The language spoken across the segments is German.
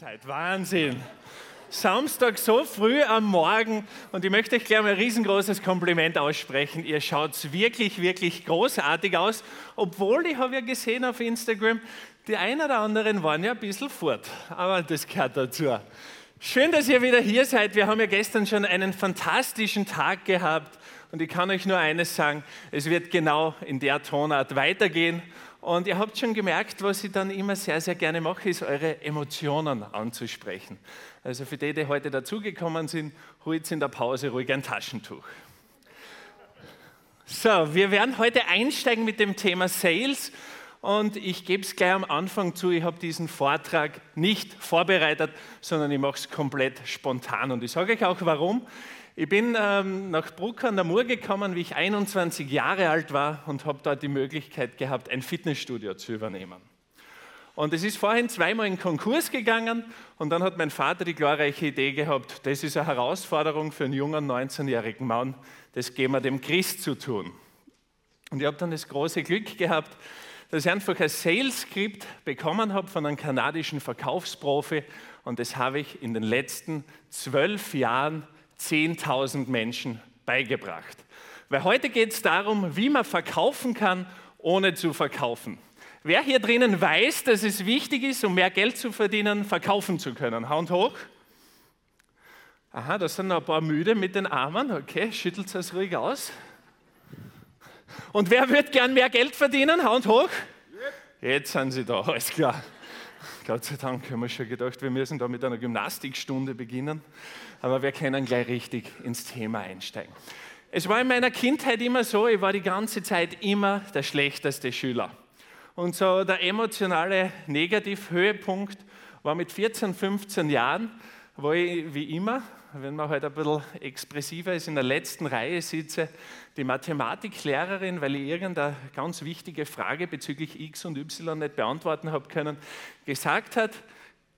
seid. Wahnsinn. Samstag so früh am Morgen und ich möchte euch gleich mal ein riesengroßes Kompliment aussprechen. Ihr schaut wirklich, wirklich großartig aus, obwohl ich habe ja gesehen auf Instagram, die einen oder anderen waren ja ein bisschen fort, aber das gehört dazu. Schön, dass ihr wieder hier seid. Wir haben ja gestern schon einen fantastischen Tag gehabt und ich kann euch nur eines sagen, es wird genau in der Tonart weitergehen und ihr habt schon gemerkt, was ich dann immer sehr, sehr gerne mache, ist eure Emotionen anzusprechen. Also für die, die heute dazugekommen sind, holt in der Pause ruhig ein Taschentuch. So, wir werden heute einsteigen mit dem Thema Sales. Und ich gebe es gleich am Anfang zu, ich habe diesen Vortrag nicht vorbereitet, sondern ich mache es komplett spontan. Und ich sage euch auch warum. Ich bin ähm, nach Bruck an der Mur gekommen, wie ich 21 Jahre alt war und habe dort die Möglichkeit gehabt, ein Fitnessstudio zu übernehmen. Und es ist vorhin zweimal in Konkurs gegangen und dann hat mein Vater die glorreiche Idee gehabt, das ist eine Herausforderung für einen jungen 19-jährigen Mann, das gehen wir dem Christ zu tun. Und ich habe dann das große Glück gehabt, dass ich einfach ein Sales-Skript bekommen habe von einem kanadischen Verkaufsprofi und das habe ich in den letzten zwölf Jahren 10.000 Menschen beigebracht. Weil heute geht es darum, wie man verkaufen kann, ohne zu verkaufen. Wer hier drinnen weiß, dass es wichtig ist, um mehr Geld zu verdienen, verkaufen zu können? Hand hoch. Aha, da sind noch ein paar müde mit den Armen. Okay, schüttelt es ruhig aus. Und wer wird gern mehr Geld verdienen? Hand hoch. Jetzt sind sie da, alles klar. Gott sei Dank haben wir schon gedacht, wir müssen da mit einer Gymnastikstunde beginnen aber wir können gleich richtig ins Thema einsteigen. Es war in meiner Kindheit immer so, ich war die ganze Zeit immer der schlechteste Schüler. Und so der emotionale Negativhöhepunkt war mit 14, 15 Jahren, wo ich wie immer, wenn man heute halt ein bisschen expressiver ist, in der letzten Reihe sitze, die Mathematiklehrerin, weil ich irgendeine ganz wichtige Frage bezüglich X und Y nicht beantworten habe können, gesagt hat,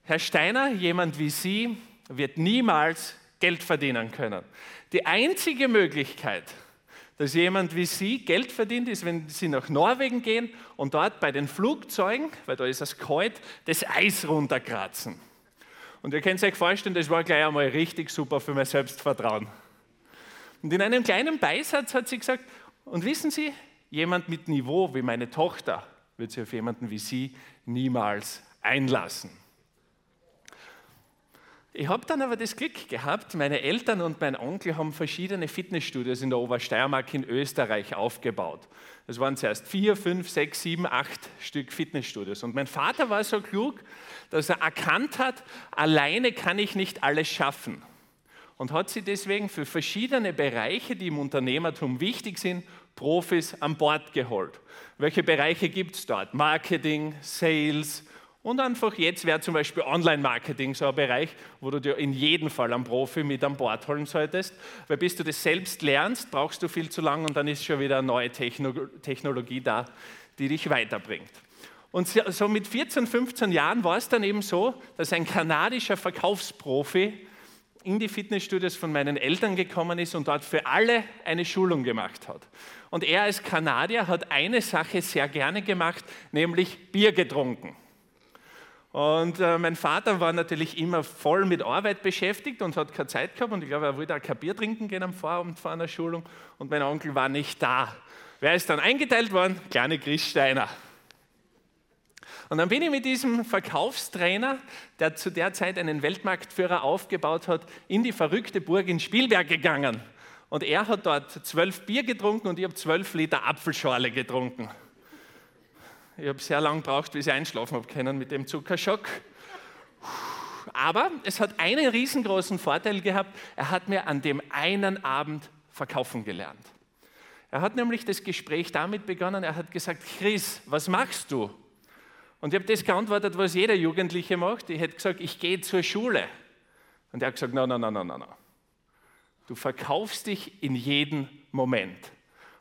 Herr Steiner, jemand wie Sie wird niemals Geld verdienen können. Die einzige Möglichkeit, dass jemand wie Sie Geld verdient, ist, wenn Sie nach Norwegen gehen und dort bei den Flugzeugen, weil da ist es kalt, das Eis runterkratzen. Und ihr könnt euch vorstellen, das war gleich einmal richtig super für mein Selbstvertrauen. Und in einem kleinen Beisatz hat sie gesagt, und wissen Sie, jemand mit Niveau wie meine Tochter wird sich auf jemanden wie Sie niemals einlassen. Ich habe dann aber das Glück gehabt, meine Eltern und mein Onkel haben verschiedene Fitnessstudios in der Obersteiermark in Österreich aufgebaut. Es waren zuerst vier, fünf, sechs, sieben, acht Stück Fitnessstudios. Und mein Vater war so klug, dass er erkannt hat, alleine kann ich nicht alles schaffen. Und hat sie deswegen für verschiedene Bereiche, die im Unternehmertum wichtig sind, Profis an Bord geholt. Welche Bereiche gibt es dort? Marketing, Sales, und einfach jetzt wäre zum Beispiel Online-Marketing so ein Bereich, wo du dir in jedem Fall einen Profi mit an Bord holen solltest, weil bis du das selbst lernst, brauchst du viel zu lang und dann ist schon wieder eine neue Technologie da, die dich weiterbringt. Und so mit 14, 15 Jahren war es dann eben so, dass ein kanadischer Verkaufsprofi in die Fitnessstudios von meinen Eltern gekommen ist und dort für alle eine Schulung gemacht hat. Und er als Kanadier hat eine Sache sehr gerne gemacht, nämlich Bier getrunken. Und äh, mein Vater war natürlich immer voll mit Arbeit beschäftigt und hat keine Zeit gehabt. Und ich glaube, er wollte auch kein Bier trinken gehen am Vorabend vor einer Schulung. Und mein Onkel war nicht da. Wer ist dann eingeteilt worden? Kleine Chris Steiner. Und dann bin ich mit diesem Verkaufstrainer, der zu der Zeit einen Weltmarktführer aufgebaut hat, in die verrückte Burg in Spielberg gegangen. Und er hat dort zwölf Bier getrunken und ich habe zwölf Liter Apfelschorle getrunken. Ich habe sehr lange gebraucht, bis ich einschlafen habe können mit dem Zuckerschock. Aber es hat einen riesengroßen Vorteil gehabt. Er hat mir an dem einen Abend verkaufen gelernt. Er hat nämlich das Gespräch damit begonnen, er hat gesagt, Chris, was machst du? Und ich habe das geantwortet, was jeder Jugendliche macht. Ich hätte gesagt, ich gehe zur Schule. Und er hat gesagt, nein, nein, nein, nein, nein. Du verkaufst dich in jedem Moment.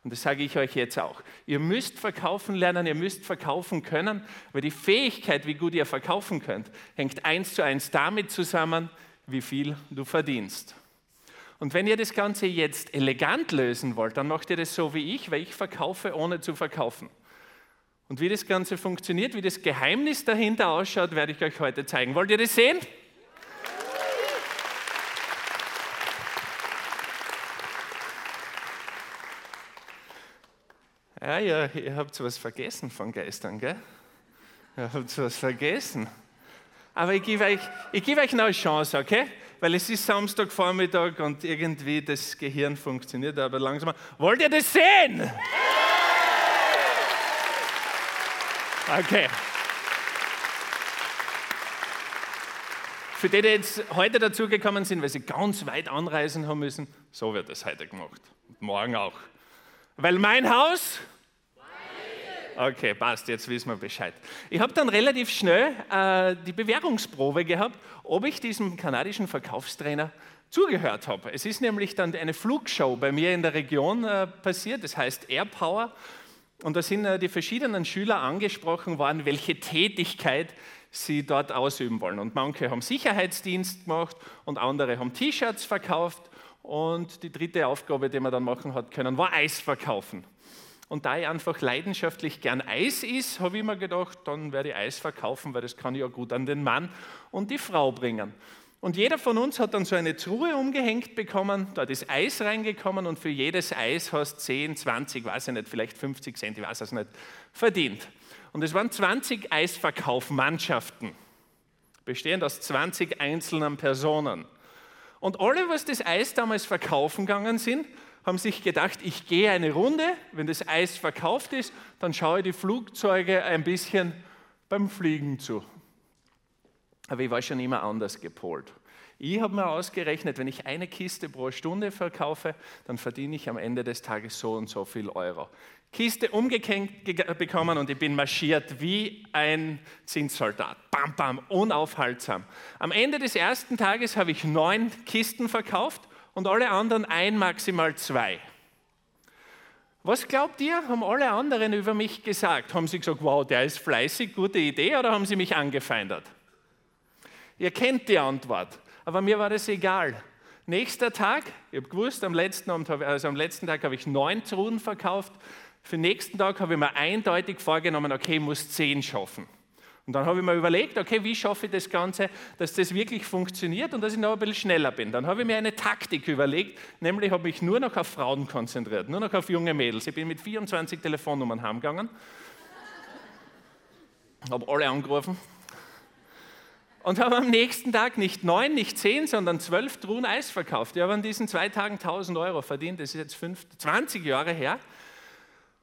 Und das sage ich euch jetzt auch. Ihr müsst verkaufen lernen, ihr müsst verkaufen können, weil die Fähigkeit, wie gut ihr verkaufen könnt, hängt eins zu eins damit zusammen, wie viel du verdienst. Und wenn ihr das Ganze jetzt elegant lösen wollt, dann macht ihr das so wie ich, weil ich verkaufe, ohne zu verkaufen. Und wie das Ganze funktioniert, wie das Geheimnis dahinter ausschaut, werde ich euch heute zeigen. Wollt ihr das sehen? Ja, ja, ihr habt was vergessen von gestern, gell? Ihr habt was vergessen. Aber ich gebe euch, ich gebe euch noch eine Chance, okay? Weil es ist Samstagvormittag und irgendwie das Gehirn funktioniert aber langsam. Wollt ihr das sehen? Okay. Für die, die jetzt heute dazugekommen sind, weil sie ganz weit anreisen haben müssen, so wird es heute gemacht. Und morgen auch. Weil mein Haus Okay, passt, jetzt wissen wir Bescheid. Ich habe dann relativ schnell äh, die Bewährungsprobe gehabt, ob ich diesem kanadischen Verkaufstrainer zugehört habe. Es ist nämlich dann eine Flugshow bei mir in der Region äh, passiert, das heißt Air Power. Und da sind äh, die verschiedenen Schüler angesprochen worden, welche Tätigkeit sie dort ausüben wollen. Und manche haben Sicherheitsdienst gemacht und andere haben T-Shirts verkauft. Und die dritte Aufgabe, die man dann machen hat können, war Eis verkaufen. Und da ich einfach leidenschaftlich gern Eis ist, habe ich mir gedacht, dann werde ich Eis verkaufen, weil das kann ich ja gut an den Mann und die Frau bringen. Und jeder von uns hat dann so eine Truhe umgehängt bekommen, da ist Eis reingekommen und für jedes Eis hast 10, 20, weiß ich nicht, vielleicht 50 Cent, ich weiß es nicht, verdient. Und es waren 20 Eisverkaufmannschaften, bestehend aus 20 einzelnen Personen. Und alle, was das Eis damals verkaufen gegangen sind, haben sich gedacht, ich gehe eine Runde, wenn das Eis verkauft ist, dann schaue ich die Flugzeuge ein bisschen beim Fliegen zu. Aber ich war schon immer anders gepolt. Ich habe mir ausgerechnet, wenn ich eine Kiste pro Stunde verkaufe, dann verdiene ich am Ende des Tages so und so viel Euro. Kiste umgehängt bekommen und ich bin marschiert wie ein Zinssoldat. Bam, bam, unaufhaltsam. Am Ende des ersten Tages habe ich neun Kisten verkauft und alle anderen ein, maximal zwei. Was glaubt ihr, haben alle anderen über mich gesagt? Haben sie gesagt, wow, der ist fleißig, gute Idee, oder haben sie mich angefeindet? Ihr kennt die Antwort, aber mir war das egal. Nächster Tag, ich habe gewusst, am letzten, also am letzten Tag habe ich neun Truhen verkauft. Für den nächsten Tag habe ich mir eindeutig vorgenommen, okay, ich muss zehn schaffen. Und dann habe ich mir überlegt, okay, wie schaffe ich das Ganze, dass das wirklich funktioniert und dass ich noch ein bisschen schneller bin. Dann habe ich mir eine Taktik überlegt, nämlich habe ich nur noch auf Frauen konzentriert, nur noch auf junge Mädels. Ich bin mit 24 Telefonnummern heimgegangen, habe alle angerufen und habe am nächsten Tag nicht neun, nicht zehn, sondern zwölf Truhen Eis verkauft. Ich habe an diesen zwei Tagen 1000 Euro verdient, das ist jetzt fünf, 20 Jahre her.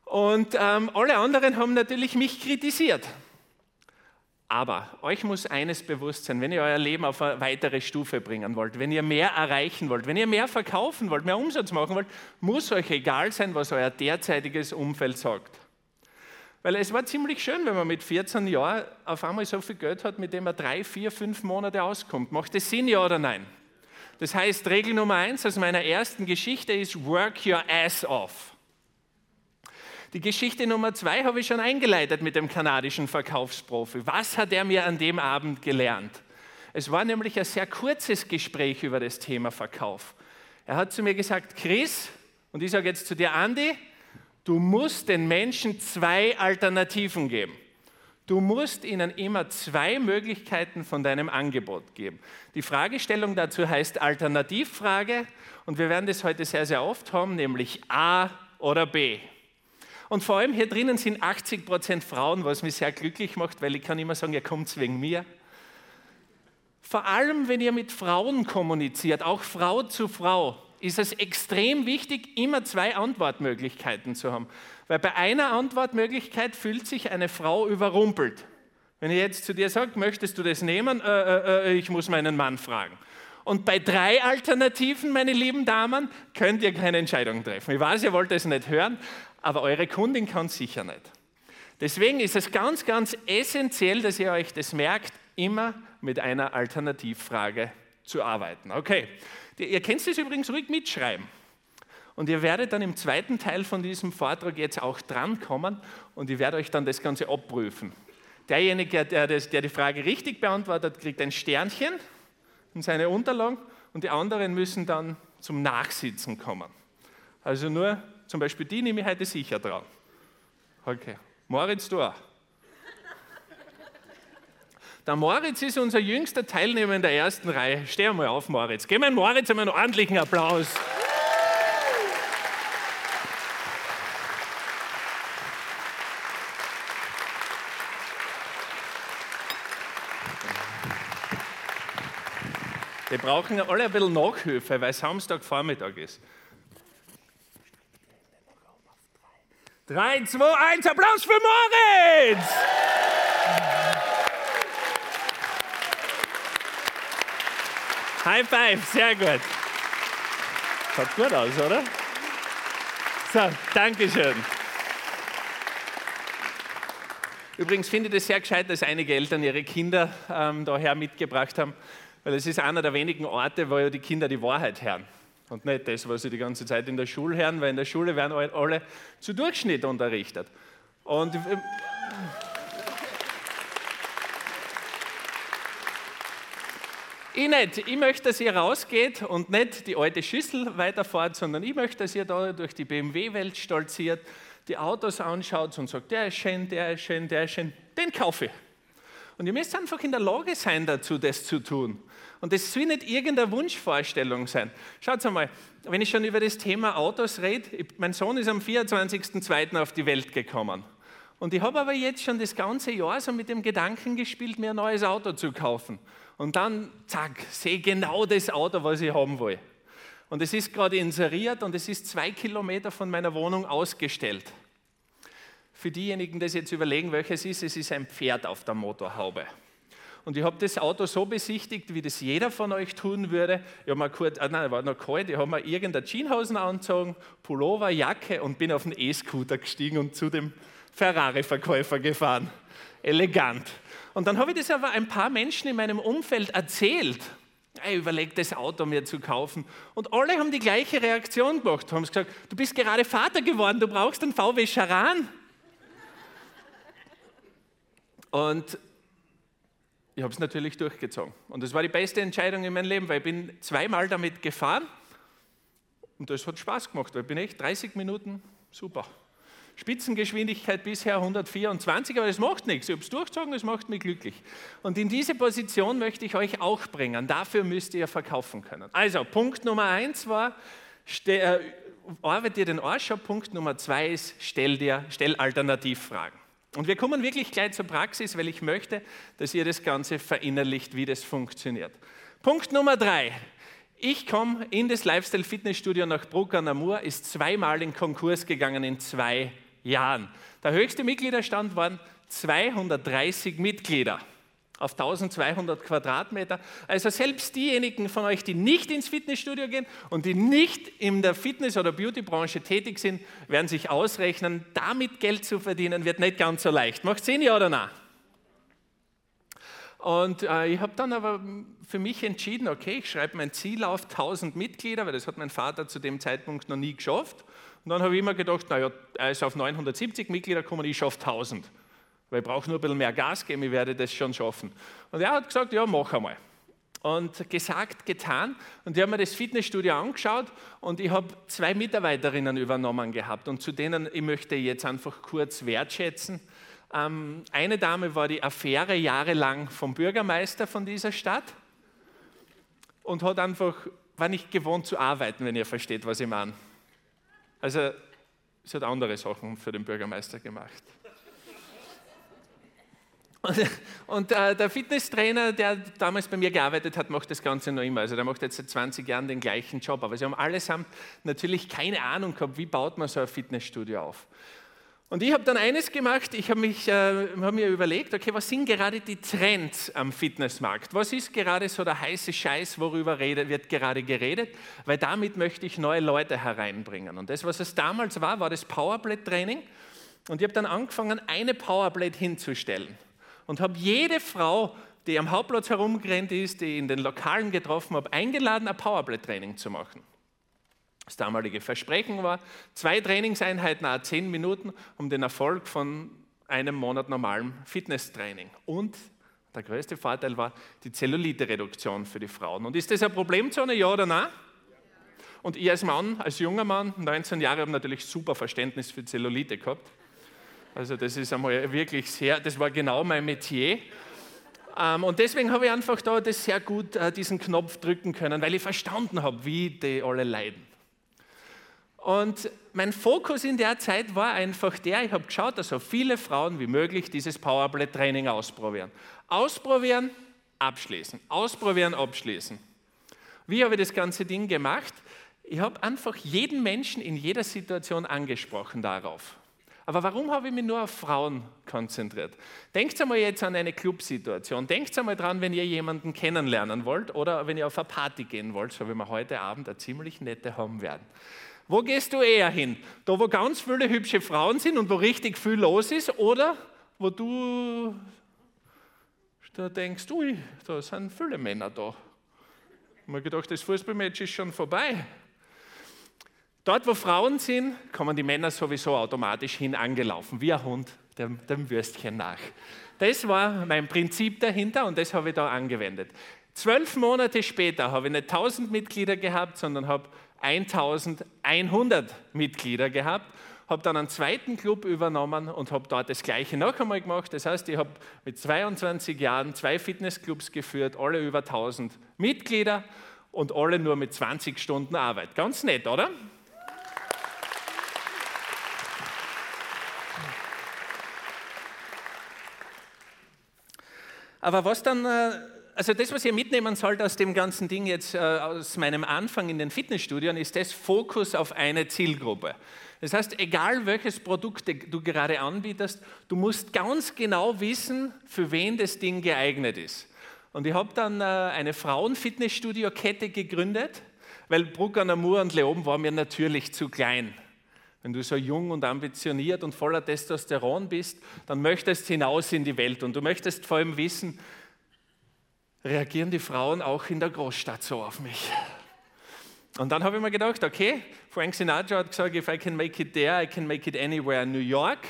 Und ähm, alle anderen haben natürlich mich kritisiert. Aber euch muss eines bewusst sein, wenn ihr euer Leben auf eine weitere Stufe bringen wollt, wenn ihr mehr erreichen wollt, wenn ihr mehr verkaufen wollt, mehr Umsatz machen wollt, muss euch egal sein, was euer derzeitiges Umfeld sagt. Weil es war ziemlich schön, wenn man mit 14 Jahren auf einmal so viel Geld hat, mit dem man drei, vier, fünf Monate auskommt. Macht das Sinn, ja oder nein? Das heißt, Regel Nummer eins aus meiner ersten Geschichte ist, work your ass off. Die Geschichte Nummer zwei habe ich schon eingeleitet mit dem kanadischen Verkaufsprofi. Was hat er mir an dem Abend gelernt? Es war nämlich ein sehr kurzes Gespräch über das Thema Verkauf. Er hat zu mir gesagt, Chris, und ich sage jetzt zu dir, Andi, du musst den Menschen zwei Alternativen geben. Du musst ihnen immer zwei Möglichkeiten von deinem Angebot geben. Die Fragestellung dazu heißt Alternativfrage und wir werden das heute sehr, sehr oft haben, nämlich A oder B. Und vor allem hier drinnen sind 80 Prozent Frauen, was mich sehr glücklich macht, weil ich kann immer sagen, ihr kommt wegen mir. Vor allem, wenn ihr mit Frauen kommuniziert, auch Frau zu Frau, ist es extrem wichtig, immer zwei Antwortmöglichkeiten zu haben. Weil bei einer Antwortmöglichkeit fühlt sich eine Frau überrumpelt. Wenn ich jetzt zu dir sage, möchtest du das nehmen? Äh, äh, äh, ich muss meinen Mann fragen. Und bei drei Alternativen, meine lieben Damen, könnt ihr keine Entscheidung treffen. Ich weiß, ihr wollt es nicht hören, aber eure Kundin kann sicher nicht. Deswegen ist es ganz, ganz essentiell, dass ihr euch das merkt, immer mit einer Alternativfrage zu arbeiten. Okay, ihr könnt es übrigens ruhig mitschreiben. Und ihr werdet dann im zweiten Teil von diesem Vortrag jetzt auch drankommen und ich werde euch dann das Ganze abprüfen. Derjenige, der, das, der die Frage richtig beantwortet, kriegt ein Sternchen in seine Unterlagen und die anderen müssen dann zum Nachsitzen kommen. Also nur zum Beispiel die nehme ich heute sicher dran. Okay. Moritz, du auch. Der Moritz ist unser jüngster Teilnehmer in der ersten Reihe. Steh einmal auf, Moritz. Gib mir Moritz einen ordentlichen Applaus. Wir brauchen alle ein bisschen Nachhilfe, weil Samstagvormittag ist. 3, 2, 1, Applaus für Moritz! High five, sehr gut. Schaut gut aus, oder? So, Dankeschön. Übrigens finde ich es sehr gescheit, dass einige Eltern ihre Kinder ähm, daher mitgebracht haben, weil es ist einer der wenigen Orte, wo ja die Kinder die Wahrheit hören. Und nicht das, was sie die ganze Zeit in der Schule hören, weil in der Schule werden alle zu Durchschnitt unterrichtet. Und äh, ich nicht. Ich möchte, dass ihr rausgeht und nicht die alte Schüssel weiterfahrt, sondern ich möchte, dass ihr da durch die BMW-Welt stolziert, die Autos anschaut und sagt, der ist schön, der ist schön, der ist schön, den kaufe ich. Und ihr müsst einfach in der Lage sein dazu, das zu tun. Und das soll nicht irgendeine Wunschvorstellung sein. Schaut mal, wenn ich schon über das Thema Autos rede, mein Sohn ist am 24.02. auf die Welt gekommen. Und ich habe aber jetzt schon das ganze Jahr so mit dem Gedanken gespielt, mir ein neues Auto zu kaufen. Und dann, zack, sehe genau das Auto, was ich haben will. Und es ist gerade inseriert und es ist zwei Kilometer von meiner Wohnung ausgestellt. Für diejenigen, die jetzt überlegen, welches ist, es ist ein Pferd auf der Motorhaube. Und ich habe das Auto so besichtigt, wie das jeder von euch tun würde. Ich habe mir kurz, ah nein, war noch kalt, ich habe mir irgendeine Jeanshosen angezogen, Pullover, Jacke und bin auf den E-Scooter gestiegen und zu dem Ferrari-Verkäufer gefahren. Elegant. Und dann habe ich das aber ein paar Menschen in meinem Umfeld erzählt. Ich überlege, das Auto mir zu kaufen. Und alle haben die gleiche Reaktion gemacht. Haben gesagt, du bist gerade Vater geworden, du brauchst einen VW Charan. Und ich habe es natürlich durchgezogen. Und das war die beste Entscheidung in meinem Leben, weil ich bin zweimal damit gefahren und das hat Spaß gemacht, weil ich bin echt 30 Minuten super. Spitzengeschwindigkeit bisher 124, aber das macht nichts. Ich habe es durchgezogen, es macht mich glücklich. Und in diese Position möchte ich euch auch bringen. Dafür müsst ihr verkaufen können. Also, Punkt Nummer eins war, äh, arbeite dir den Arsch ab. Punkt Nummer zwei ist, stell dir stell Alternativfragen. Und wir kommen wirklich gleich zur Praxis, weil ich möchte, dass ihr das Ganze verinnerlicht, wie das funktioniert. Punkt Nummer drei. Ich komme in das Lifestyle Fitnessstudio nach Bruck an der Mur, ist zweimal in Konkurs gegangen in zwei Jahren. Der höchste Mitgliederstand waren 230 Mitglieder auf 1200 Quadratmeter. Also selbst diejenigen von euch, die nicht ins Fitnessstudio gehen und die nicht in der Fitness- oder Beautybranche tätig sind, werden sich ausrechnen, damit Geld zu verdienen wird nicht ganz so leicht. Macht Sinn, ja oder nein? Und äh, ich habe dann aber für mich entschieden, okay, ich schreibe mein Ziel auf 1000 Mitglieder, weil das hat mein Vater zu dem Zeitpunkt noch nie geschafft. Und dann habe ich immer gedacht, naja, er ist auf 970 Mitglieder gekommen, ich schaffe 1000. Weil ich brauche nur ein bisschen mehr Gas geben, ich werde das schon schaffen. Und er hat gesagt, ja, mach einmal. Und gesagt, getan. Und ich habe mir das Fitnessstudio angeschaut und ich habe zwei Mitarbeiterinnen übernommen gehabt. Und zu denen ich möchte jetzt einfach kurz wertschätzen. Ähm, eine Dame war die Affäre jahrelang vom Bürgermeister von dieser Stadt und hat einfach, war nicht gewohnt zu arbeiten, wenn ihr versteht, was ich meine. Also, sie hat andere Sachen für den Bürgermeister gemacht. Und, und äh, der Fitnesstrainer, der damals bei mir gearbeitet hat, macht das Ganze noch immer. Also der macht jetzt seit 20 Jahren den gleichen Job. Aber sie haben allesamt natürlich keine Ahnung gehabt, wie baut man so ein Fitnessstudio auf. Und ich habe dann eines gemacht, ich habe äh, hab mir überlegt, okay, was sind gerade die Trends am Fitnessmarkt? Was ist gerade so der heiße Scheiß, worüber rede, wird gerade geredet? Weil damit möchte ich neue Leute hereinbringen. Und das, was es damals war, war das Powerblade-Training. Und ich habe dann angefangen, eine Powerblade hinzustellen und habe jede Frau, die am Hauptplatz herumgerannt ist, die in den Lokalen getroffen habe, eingeladen, ein Powerplay-Training zu machen. Das damalige Versprechen war, zwei Trainingseinheiten, a zehn Minuten, um den Erfolg von einem Monat normalem Fitnesstraining. Und der größte Vorteil war die Zellulite-Reduktion für die Frauen. Und ist das eine Problemzone, ja oder nein? Und ich als Mann, als junger Mann, 19 Jahre, habe natürlich super Verständnis für Zellulite gehabt. Also das ist einmal wirklich sehr, das war genau mein Metier. Ähm, und deswegen habe ich einfach da das sehr gut, äh, diesen Knopf drücken können, weil ich verstanden habe, wie die alle leiden. Und mein Fokus in der Zeit war einfach der, ich habe geschaut, dass so viele Frauen wie möglich dieses Powerplay-Training ausprobieren. Ausprobieren, abschließen. Ausprobieren, abschließen. Wie habe ich das ganze Ding gemacht? Ich habe einfach jeden Menschen in jeder Situation angesprochen darauf. Aber warum habe ich mich nur auf Frauen konzentriert? Denkt einmal jetzt an eine Clubsituation. Denkt einmal dran, wenn ihr jemanden kennenlernen wollt oder wenn ihr auf eine Party gehen wollt, so wie wir heute Abend eine ziemlich nette haben werden. Wo gehst du eher hin? Da, wo ganz viele hübsche Frauen sind und wo richtig viel los ist oder wo du da denkst, ui, da sind viele Männer da. Ich habe mir gedacht, das Fußballmatch ist schon vorbei. Dort, wo Frauen sind, kommen die Männer sowieso automatisch hin angelaufen, wie ein Hund dem, dem Würstchen nach. Das war mein Prinzip dahinter und das habe ich da angewendet. Zwölf Monate später habe ich nicht 1000 Mitglieder gehabt, sondern habe 1100 Mitglieder gehabt, habe dann einen zweiten Club übernommen und habe dort das Gleiche noch einmal gemacht. Das heißt, ich habe mit 22 Jahren zwei Fitnessclubs geführt, alle über 1000 Mitglieder und alle nur mit 20 Stunden Arbeit. Ganz nett, oder? Aber was dann, äh, also das, was ihr mitnehmen sollt aus dem ganzen Ding jetzt, äh, aus meinem Anfang in den Fitnessstudien, ist das Fokus auf eine Zielgruppe. Das heißt, egal welches Produkt du gerade anbietest, du musst ganz genau wissen, für wen das Ding geeignet ist. Und ich habe dann äh, eine Frauen-Fitnessstudio-Kette gegründet, weil Bruck an der Mur und Leoben war mir natürlich zu klein. Wenn du so jung und ambitioniert und voller Testosteron bist, dann möchtest du hinaus in die Welt und du möchtest vor allem wissen, reagieren die Frauen auch in der Großstadt so auf mich? Und dann habe ich mir gedacht, okay, Frank Sinatra hat gesagt, if I can make it there, I can make it anywhere in New York.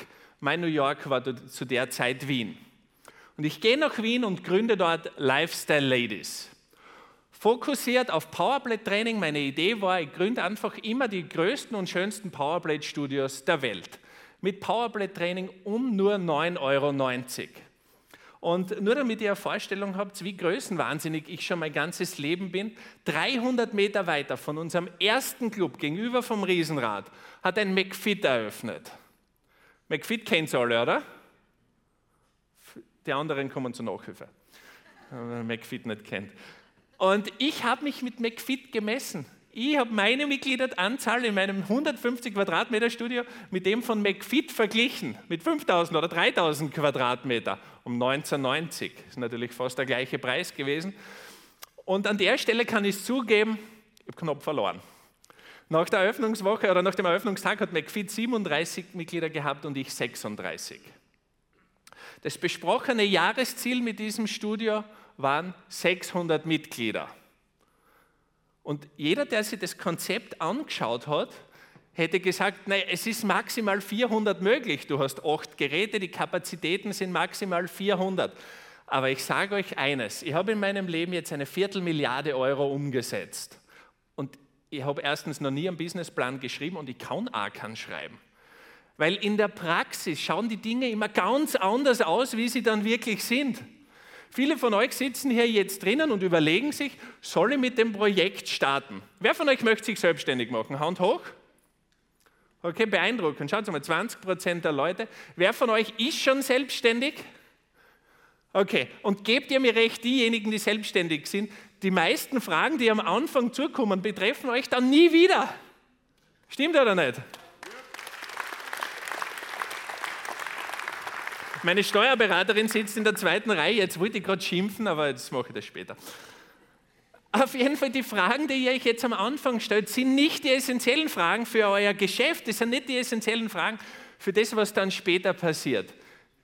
Mein New York war zu der Zeit Wien. Und ich gehe nach Wien und gründe dort Lifestyle Ladies. Fokussiert auf Powerblade-Training. Meine Idee war, ich gründe einfach immer die größten und schönsten Powerblade-Studios der Welt. Mit Powerblade-Training um nur 9,90 Euro. Und nur damit ihr eine Vorstellung habt, wie größenwahnsinnig ich schon mein ganzes Leben bin, 300 Meter weiter von unserem ersten Club gegenüber vom Riesenrad hat ein McFit eröffnet. McFit kennt alle, oder? Die anderen kommen zur Nachhilfe, wenn man McFit nicht kennt. Und ich habe mich mit McFit gemessen. Ich habe meine Mitgliederanzahl in meinem 150 Quadratmeter Studio mit dem von McFit verglichen, mit 5000 oder 3000 Quadratmeter um 1990. Das ist natürlich fast der gleiche Preis gewesen. Und an der Stelle kann ich zugeben, ich habe knapp verloren. Nach der Eröffnungswoche oder nach dem Eröffnungstag hat McFit 37 Mitglieder gehabt und ich 36. Das besprochene Jahresziel mit diesem Studio waren 600 Mitglieder. Und jeder, der sich das Konzept angeschaut hat, hätte gesagt, nein, es ist maximal 400 möglich. Du hast acht Geräte, die Kapazitäten sind maximal 400. Aber ich sage euch eines, ich habe in meinem Leben jetzt eine Viertelmilliarde Euro umgesetzt. Und ich habe erstens noch nie einen Businessplan geschrieben und ich kann auch keinen schreiben. Weil in der Praxis schauen die Dinge immer ganz anders aus, wie sie dann wirklich sind. Viele von euch sitzen hier jetzt drinnen und überlegen sich, soll ich mit dem Projekt starten? Wer von euch möchte sich selbstständig machen? Hand hoch. Okay, beeindruckend. Schaut mal, 20 Prozent der Leute. Wer von euch ist schon selbstständig? Okay, und gebt ihr mir recht, diejenigen, die selbstständig sind, die meisten Fragen, die am Anfang zukommen, betreffen euch dann nie wieder. Stimmt oder nicht? Meine Steuerberaterin sitzt in der zweiten Reihe. Jetzt wollte ich gerade schimpfen, aber jetzt mache ich das später. Auf jeden Fall, die Fragen, die ihr euch jetzt am Anfang stellt, sind nicht die essentiellen Fragen für euer Geschäft. Das sind nicht die essentiellen Fragen für das, was dann später passiert.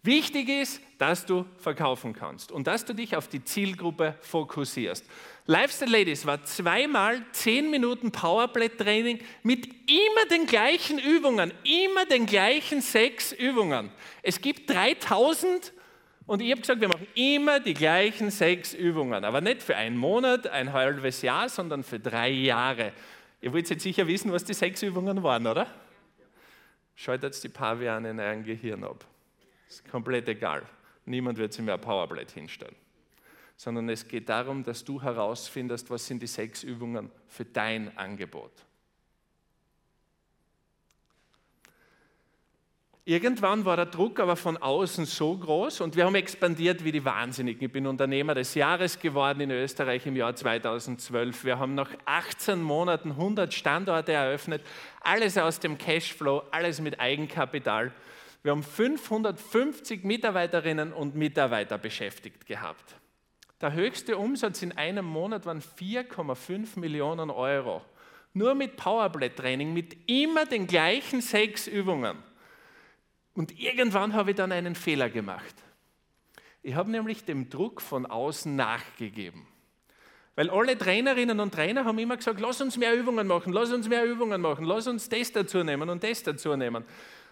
Wichtig ist, dass du verkaufen kannst und dass du dich auf die Zielgruppe fokussierst. Lifestyle Ladies war zweimal zehn Minuten Powerplay-Training mit immer den gleichen Übungen, immer den gleichen sechs Übungen. Es gibt 3000 und ich habe gesagt, wir machen immer die gleichen sechs Übungen, aber nicht für einen Monat, ein halbes Jahr, sondern für drei Jahre. Ihr wollt jetzt sicher wissen, was die sechs Übungen waren, oder? schaltet die Paviane in euer Gehirn ab. Ist komplett egal. Niemand wird sich mehr ein Powerblade hinstellen. Sondern es geht darum, dass du herausfindest, was sind die sechs Übungen für dein Angebot. Irgendwann war der Druck aber von außen so groß und wir haben expandiert wie die Wahnsinnigen. Ich bin Unternehmer des Jahres geworden in Österreich im Jahr 2012. Wir haben nach 18 Monaten 100 Standorte eröffnet, alles aus dem Cashflow, alles mit Eigenkapital. Wir haben 550 Mitarbeiterinnen und Mitarbeiter beschäftigt gehabt. Der höchste Umsatz in einem Monat waren 4,5 Millionen Euro. Nur mit Powerblade-Training, mit immer den gleichen sechs Übungen. Und irgendwann habe ich dann einen Fehler gemacht. Ich habe nämlich dem Druck von außen nachgegeben. Weil alle Trainerinnen und Trainer haben immer gesagt, lass uns mehr Übungen machen, lass uns mehr Übungen machen, lass uns das dazu nehmen und das dazu nehmen.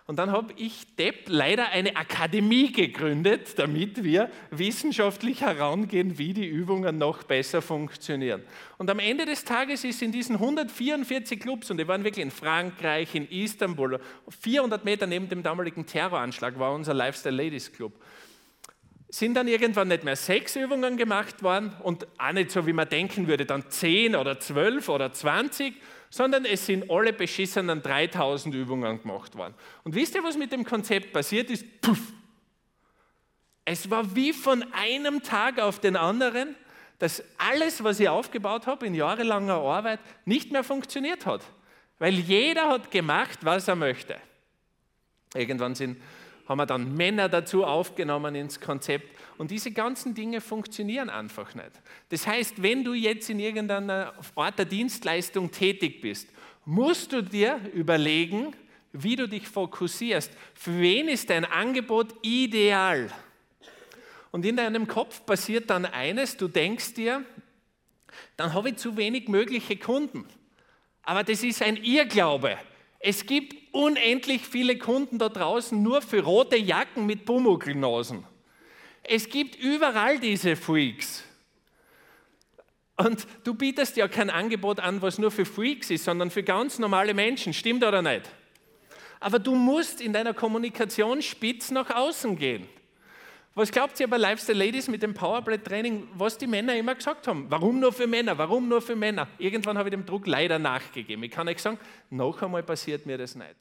Und dann habe ich, Depp, leider eine Akademie gegründet, damit wir wissenschaftlich herangehen, wie die Übungen noch besser funktionieren. Und am Ende des Tages ist in diesen 144 Clubs, und die waren wirklich in Frankreich, in Istanbul, 400 Meter neben dem damaligen Terroranschlag war unser Lifestyle Ladies Club, sind dann irgendwann nicht mehr sechs Übungen gemacht worden und auch nicht so, wie man denken würde, dann zehn oder zwölf oder zwanzig, sondern es sind alle beschissenen 3000 Übungen gemacht worden. Und wisst ihr, was mit dem Konzept passiert ist? Puff! Es war wie von einem Tag auf den anderen, dass alles, was ich aufgebaut habe in jahrelanger Arbeit, nicht mehr funktioniert hat. Weil jeder hat gemacht, was er möchte. Irgendwann sind haben wir dann Männer dazu aufgenommen ins Konzept. Und diese ganzen Dinge funktionieren einfach nicht. Das heißt, wenn du jetzt in irgendeiner Art der Dienstleistung tätig bist, musst du dir überlegen, wie du dich fokussierst. Für wen ist dein Angebot ideal? Und in deinem Kopf passiert dann eines, du denkst dir, dann habe ich zu wenig mögliche Kunden. Aber das ist ein Irrglaube. Es gibt unendlich viele Kunden da draußen nur für rote Jacken mit Pumuckl-Nasen. Es gibt überall diese Freaks. Und du bietest ja kein Angebot an, was nur für Freaks ist, sondern für ganz normale Menschen. Stimmt oder nicht? Aber du musst in deiner Kommunikation spitz nach außen gehen. Was glaubt ihr bei Lifestyle Ladies mit dem Powerblade Training, was die Männer immer gesagt haben? Warum nur für Männer? Warum nur für Männer? Irgendwann habe ich dem Druck leider nachgegeben. Ich kann euch sagen, noch einmal passiert mir das nicht.